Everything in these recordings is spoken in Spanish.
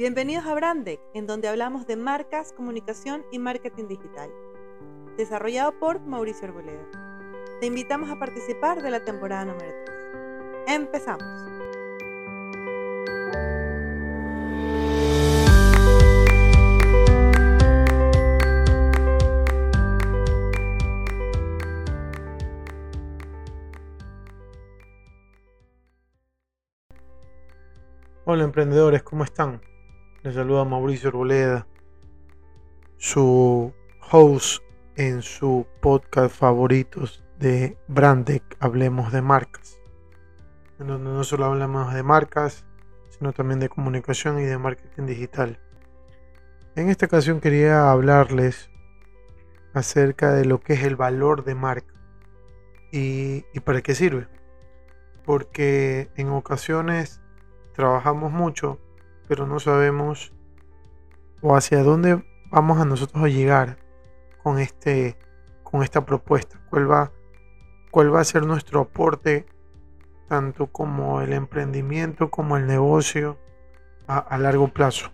Bienvenidos a Brandec, en donde hablamos de marcas, comunicación y marketing digital. Desarrollado por Mauricio Arboleda. Te invitamos a participar de la temporada número 3. Empezamos. Hola emprendedores, ¿cómo están? Les saluda Mauricio Arboleda, su host en su podcast favoritos de Brandec, Hablemos de Marcas, en donde no solo hablamos de marcas, sino también de comunicación y de marketing digital. En esta ocasión quería hablarles acerca de lo que es el valor de marca y, y para qué sirve. Porque en ocasiones trabajamos mucho, pero no sabemos o hacia dónde vamos a nosotros a llegar con este con esta propuesta, cuál va cuál va a ser nuestro aporte tanto como el emprendimiento como el negocio a, largo plazo.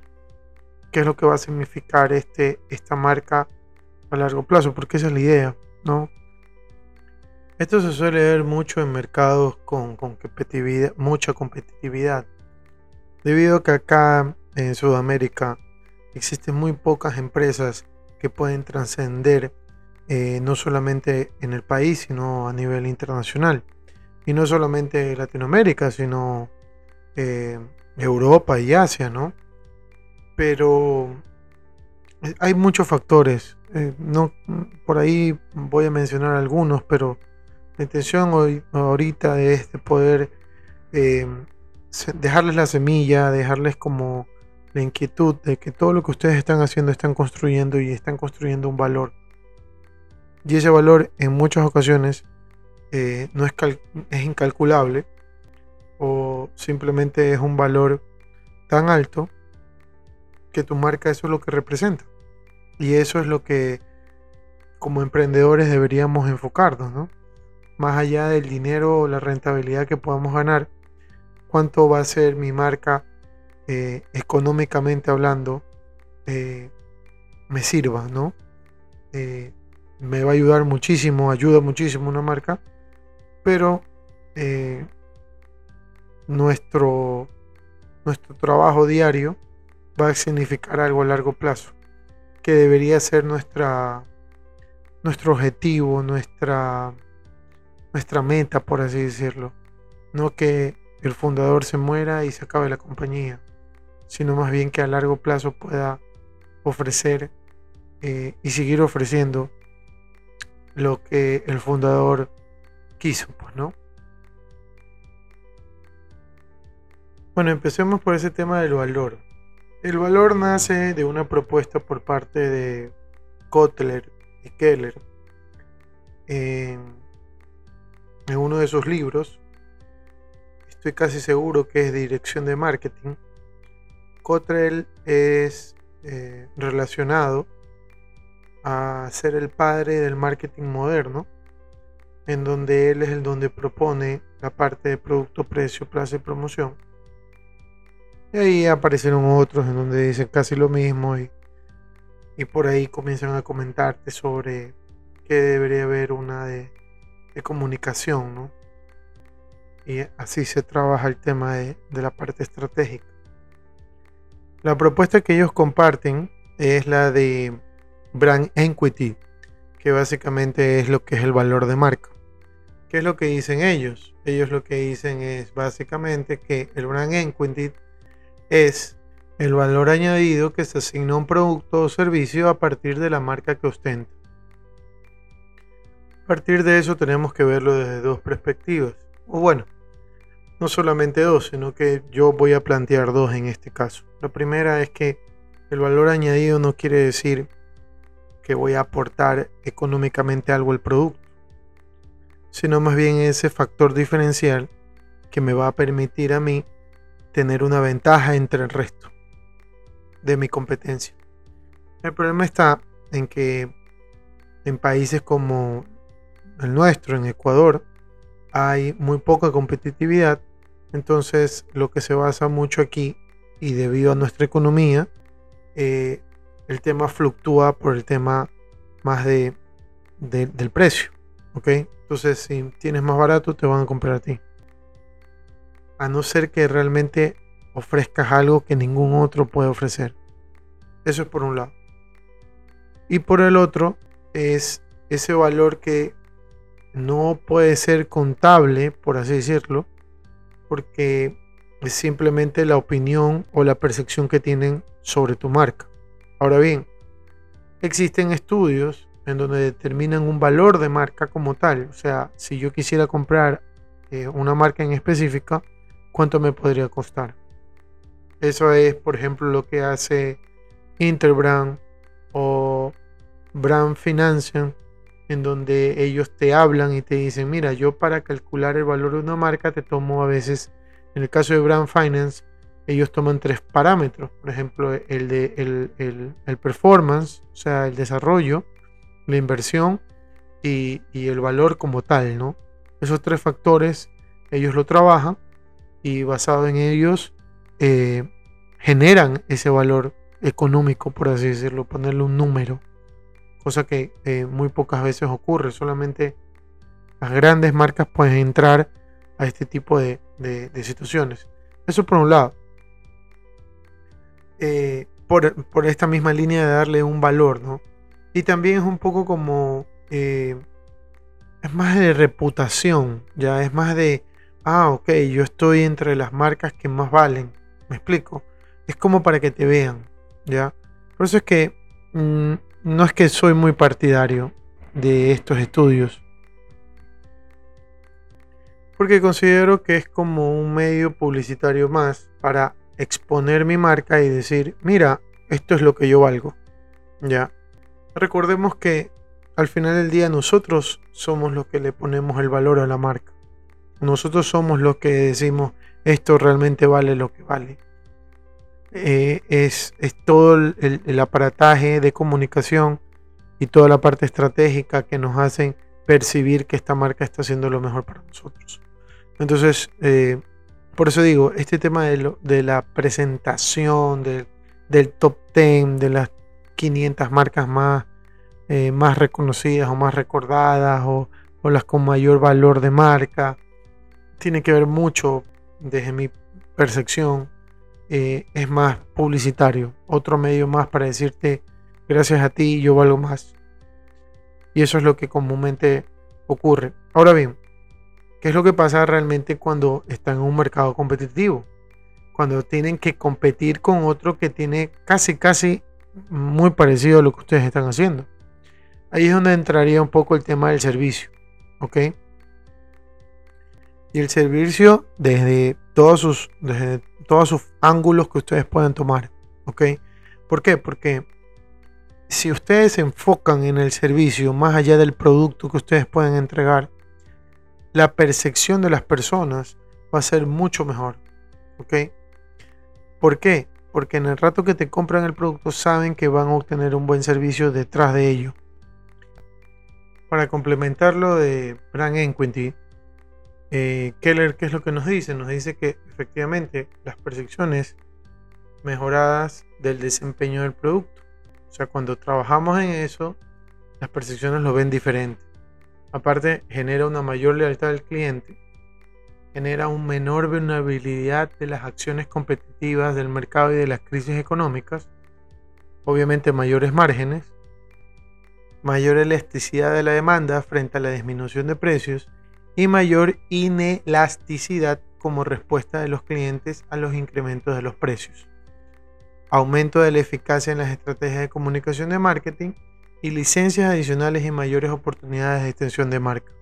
¿Qué es lo que va a significar este, esta marca a largo plazo? Porque esa es la idea, ¿no? Esto se suele ver mucho en mercados con, con competitividad, mucha competitividad. Debido a que acá en Sudamérica existen muy pocas empresas que pueden trascender eh, no solamente en el país, sino a nivel internacional. Y no solamente Latinoamérica, sino eh, Europa y Asia, ¿no? Pero eh, hay muchos factores. no, por ahí voy a mencionar algunos, pero la intención hoy, ahorita es de poder dejarles la semilla, dejarles como la inquietud de que todo lo que ustedes están haciendo están construyendo y están construyendo un valor. Y ese valor en muchas ocasiones eh, no es, es incalculable o simplemente es un valor tan alto que tu marca eso es lo que representa. Y eso es lo que como emprendedores deberíamos enfocarnos, ¿no? Más allá del dinero o la rentabilidad que podamos ganar, cuánto va a ser mi marca eh, económicamente hablando eh, me sirva, ¿no? Eh, me va a ayudar muchísimo, ayuda muchísimo una marca, pero nuestro, nuestro trabajo diario va a significar algo a largo plazo, que debería ser nuestra, nuestro objetivo, nuestra, nuestra meta, por así decirlo. No que el fundador se muera y se acabe la compañía, sino más bien que a largo plazo pueda ofrecer eh, y seguir ofreciendo lo que el fundador quiso, pues, ¿no? Bueno, empecemos por ese tema del valor. El valor nace de una propuesta por parte de Kotler y Keller en uno de sus libros estoy casi seguro que es dirección de marketing. Cottrell es eh, relacionado a ser el padre del marketing moderno, en donde él es el donde propone la parte de producto, precio, plaza y promoción. Y ahí aparecieron otros en donde dicen casi lo mismo y, y por ahí comienzan a comentarte sobre que debería haber una de, de comunicación, ¿no? Y así se trabaja el tema de, la parte estratégica. La propuesta que ellos comparten es la de brand equity, que básicamente es lo que es el valor de marca. ¿Qué es lo que dicen ellos? Ellos lo que dicen es básicamente que el brand equity es el valor añadido que se asigna a un producto o servicio a partir de la marca que ostenta. A partir de eso tenemos que verlo desde dos perspectivas. O bueno, no solamente dos, sino que yo voy a plantear dos en este caso. La primera es que el valor añadido no quiere decir que voy a aportar económicamente algo al producto, sino más bien ese factor diferencial que me va a permitir a mí tener una ventaja entre el resto de mi competencia. El problema está en que en países como el nuestro, en Ecuador, hay muy poca competitividad, entonces lo que se basa mucho aquí y debido a nuestra economía, eh, el tema fluctúa por el tema más de, del precio. ¿Ok? Entonces, si tienes más barato, te van a comprar a ti. A no ser que realmente ofrezcas algo que ningún otro puede ofrecer. Eso es por un lado. Y por el otro es ese valor que no puede ser contable, por así decirlo, porque es simplemente la opinión o la percepción que tienen sobre tu marca. Ahora bien, existen estudios en donde determinan un valor de marca como tal. O sea, si yo quisiera comprar eh, una marca en específica, ¿cuánto me podría costar? Eso es, por ejemplo, lo que hace Interbrand o Brand Financial, en donde ellos te hablan y te dicen, mira, yo para calcular el valor de una marca te tomo a veces, en el caso de Brand Finance, ellos toman tres parámetros, por ejemplo, el de el, performance, o sea, el desarrollo, la inversión y, el valor como tal, ¿no? Esos tres factores ellos lo trabajan y basado en ellos eh, generan ese valor económico, por así decirlo, ponerle un número, cosa que eh, muy pocas veces ocurre, solamente las grandes marcas pueden entrar a este tipo de, situaciones. Eso por un lado. Eh, por, esta misma línea de darle un valor, ¿no? Y también es un poco como... Eh, es más de reputación, ya es más de... Ah, ok, yo estoy entre las marcas que más valen. ¿Me explico? Es como para que te vean, ¿ya? Por eso es que mm, no es que soy muy partidario de estos estudios. Porque considero que es como un medio publicitario más para exponer mi marca y decir, mira, esto es lo que yo valgo. Ya. Recordemos que al final del día nosotros somos los que le ponemos el valor a la marca. Nosotros somos los que decimos, esto realmente vale lo que vale. Eh, es, es, todo el, el, aparataje de comunicación y toda la parte estratégica que nos hacen percibir que esta marca está haciendo lo mejor para nosotros. Entonces, eh, por eso digo, este tema de, la presentación, del top 10, de las 500 marcas más, eh, más reconocidas o más recordadas o, las con mayor valor de marca, tiene que ver mucho, desde mi percepción, eh, es más publicitario, otro medio más para decirte, gracias a ti yo valgo más. Y eso es lo que comúnmente ocurre. Ahora bien, ¿Qué es lo que pasa realmente cuando están en un mercado competitivo? Cuando tienen que competir con otro que tiene casi, casi muy parecido a lo que ustedes están haciendo. Ahí es donde entraría un poco el tema del servicio. ¿Ok? Y el servicio desde todos sus, todos sus ángulos que ustedes puedan tomar. ¿Ok? ¿Por qué? Porque si ustedes se enfocan en el servicio más allá del producto que ustedes pueden entregar, la percepción de las personas va a ser mucho mejor. ¿Ok? ¿Por qué? Porque en el rato que te compran el producto saben que van a obtener un buen servicio detrás de ello. Para complementarlo de Brand Equity, eh, Keller, ¿qué es lo que nos dice? Nos dice que efectivamente las percepciones mejoradas del desempeño del producto. O sea, cuando trabajamos en eso, las percepciones lo ven diferente. Aparte, genera una mayor lealtad del cliente, genera una menor vulnerabilidad de las acciones competitivas del mercado y de las crisis económicas, obviamente mayores márgenes, mayor elasticidad de la demanda frente a la disminución de precios y mayor inelasticidad como respuesta de los clientes a los incrementos de los precios. Aumento de la eficacia en las estrategias de comunicación de marketing y licencias adicionales y mayores oportunidades de extensión de marca.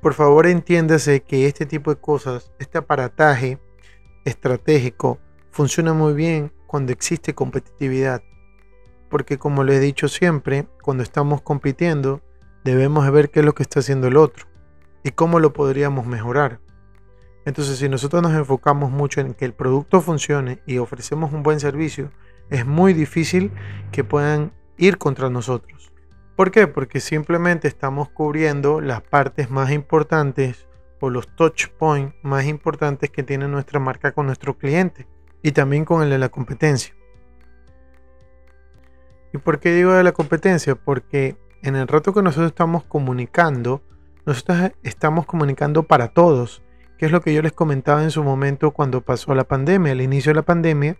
Por favor entiéndase que este tipo de cosas, este aparataje estratégico, funciona muy bien cuando existe competitividad. Porque como le he dicho siempre, cuando estamos compitiendo, debemos ver qué es lo que está haciendo el otro y cómo lo podríamos mejorar. Entonces, si nosotros nos enfocamos mucho en que el producto funcione y ofrecemos un buen servicio, es muy difícil que puedan ir contra nosotros. ¿Por qué? Porque simplemente estamos cubriendo las partes más importantes o los touch points más importantes que tiene nuestra marca con nuestro cliente. y también con el de la competencia. ¿Y por qué digo de la competencia? Porque en el rato que nosotros estamos comunicando, nosotros estamos comunicando para todos, que es lo que yo les comentaba en su momento cuando pasó la pandemia. Al inicio de la pandemia,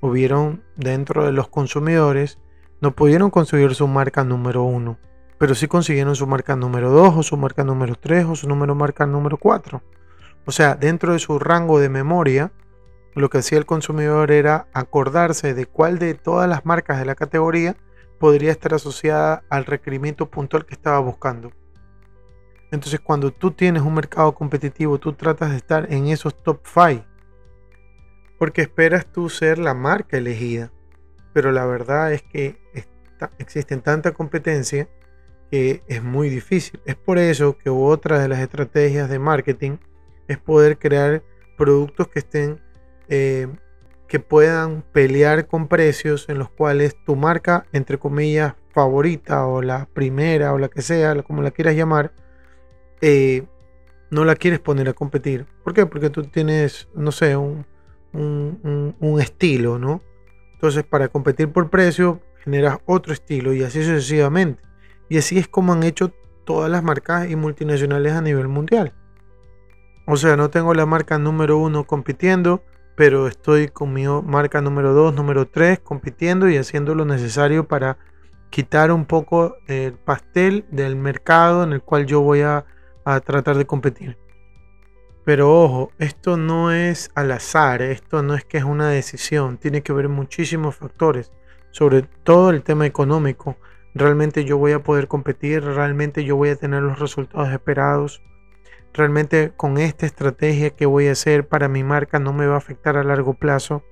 hubieron dentro de los consumidores, no pudieron conseguir su marca número uno, pero sí consiguieron su marca número dos, o su marca número tres, o su número marca número cuatro. O sea, dentro de su rango de memoria, lo que hacía el consumidor era acordarse de cuál de todas las marcas de la categoría podría estar asociada al requerimiento puntual que estaba buscando. Entonces, cuando tú tienes un mercado competitivo, tú tratas de estar en esos top 5. Porque esperas tú ser la marca elegida. Pero la verdad es que existe tanta competencia que es muy difícil. Es por eso que otra de las estrategias de marketing es poder crear productos que estén eh, que puedan pelear con precios en los cuales tu marca, entre comillas, favorita o la primera o la que sea, como la quieras llamar, eh, no la quieres poner a competir. ¿Por qué? Porque tú tienes, no sé, un, un, estilo, ¿no? Entonces, para competir por precio, generas otro estilo y así sucesivamente. Y así es como han hecho todas las marcas y multinacionales a nivel mundial. O sea, no tengo la marca número uno compitiendo, pero estoy con mi marca número 2, número 3 compitiendo y haciendo lo necesario para quitar un poco el pastel del mercado en el cual yo voy a, a tratar de competir. Pero ojo, esto no es al azar, esto no es que es una decisión, tiene que ver muchísimos factores, sobre todo el tema económico. Realmente yo voy a poder competir, realmente yo voy a tener los resultados esperados realmente con esta estrategia que voy a hacer para mi marca no me va a afectar a largo plazo.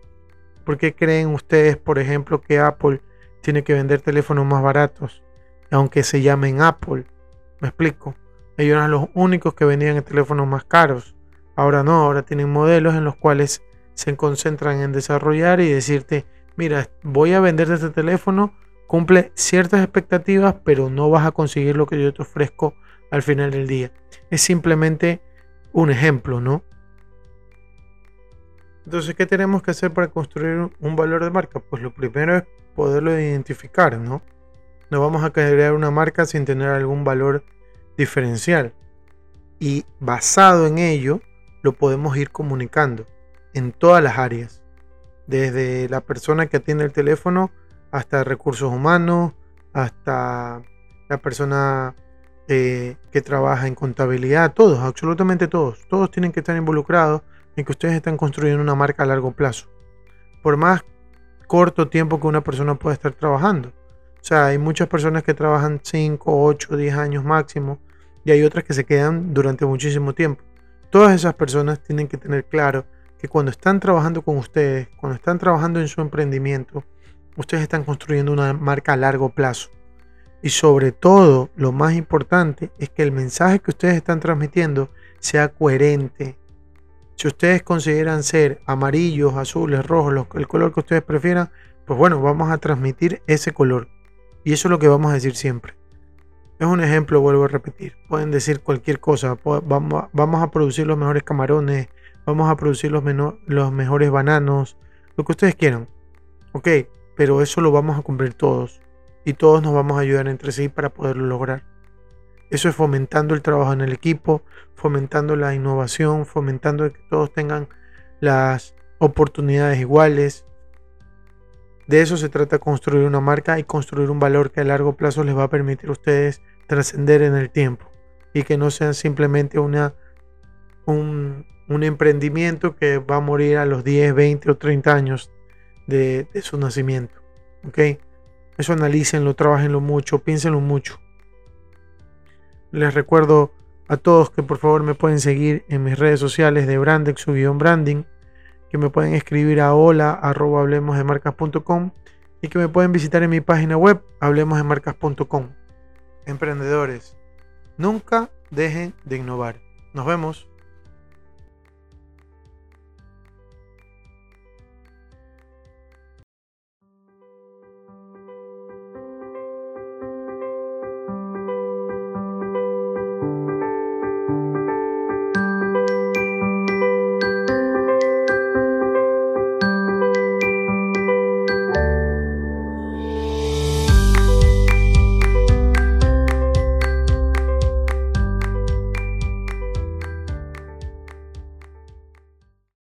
¿Por qué creen ustedes, por ejemplo, que Apple tiene que vender teléfonos más baratos, aunque se llamen Apple? Me explico. Ellos eran los únicos que vendían teléfonos más caros. Ahora no, ahora tienen modelos en los cuales se concentran en desarrollar y decirte, mira, voy a venderte este teléfono, cumple ciertas expectativas, pero no vas a conseguir lo que yo te ofrezco al final del día. Es simplemente un ejemplo, ¿no? Entonces, ¿qué tenemos que hacer para construir un valor de marca? Pues lo primero es poderlo identificar, ¿no? No vamos a crear una marca sin tener algún valor diferencial. Y basado en ello, lo podemos ir comunicando en todas las áreas. Desde la persona que atiende el teléfono hasta recursos humanos, hasta la persona eh, que trabaja en contabilidad, todos, absolutamente todos, todos tienen que estar involucrados en que ustedes están construyendo una marca a largo plazo. Por más corto tiempo que una persona pueda estar trabajando. O sea, hay muchas personas que trabajan 5, 8, 10 años máximo y hay otras que se quedan durante muchísimo tiempo. Todas esas personas tienen que tener claro que cuando están trabajando con ustedes, cuando están trabajando en su emprendimiento, ustedes están construyendo una marca a largo plazo. Y sobre todo, lo más importante es que el mensaje que ustedes están transmitiendo sea coherente. Si ustedes consideran ser amarillos, azules, rojos, el color que ustedes prefieran, pues bueno, vamos a transmitir ese color. Y eso es lo que vamos a decir siempre. Es un ejemplo, vuelvo a repetir. Pueden decir cualquier cosa. Vamos a producir los mejores camarones, vamos a producir los, los mejores bananos, lo que ustedes quieran. Ok, pero eso lo vamos a cumplir todos y todos nos vamos a ayudar entre sí para poderlo lograr. Eso es fomentando el trabajo en el equipo, fomentando la innovación, fomentando que todos tengan las oportunidades iguales. De eso se trata construir una marca y construir un valor que a largo plazo les va a permitir a ustedes trascender en el tiempo y que no sean simplemente una, un, emprendimiento que va a morir a los 10, 20 o 30 años de, su nacimiento. ¿okay? Eso analícenlo, trabajenlo mucho, piénsenlo mucho. Les recuerdo a todos que por favor me pueden seguir en mis redes sociales de Brandex su guion branding, que me pueden escribir a hola arroba y que me pueden visitar en mi página web hablemosdemarcas.com. Emprendedores, nunca dejen de innovar. Nos vemos.